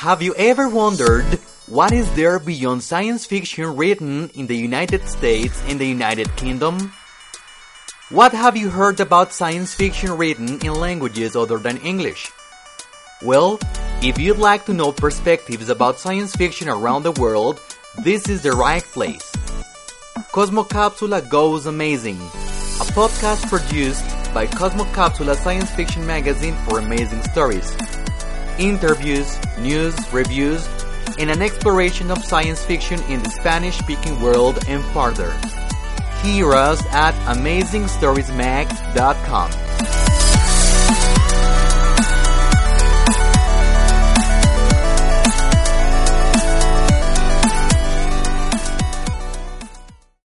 Have you ever wondered what is there beyond science fiction written in the United States and the United Kingdom? What have you heard about science fiction written in languages other than English? Well, if you'd like to know perspectives about science fiction around the world, this is the right place. Cosmocapsula Goes Amazing, a podcast produced by Cosmocapsula Science Fiction Magazine for amazing stories. Interviews, news, reviews, and an exploration of science fiction in the Spanish speaking world and farther. Hear us at AmazingStoriesMag.com.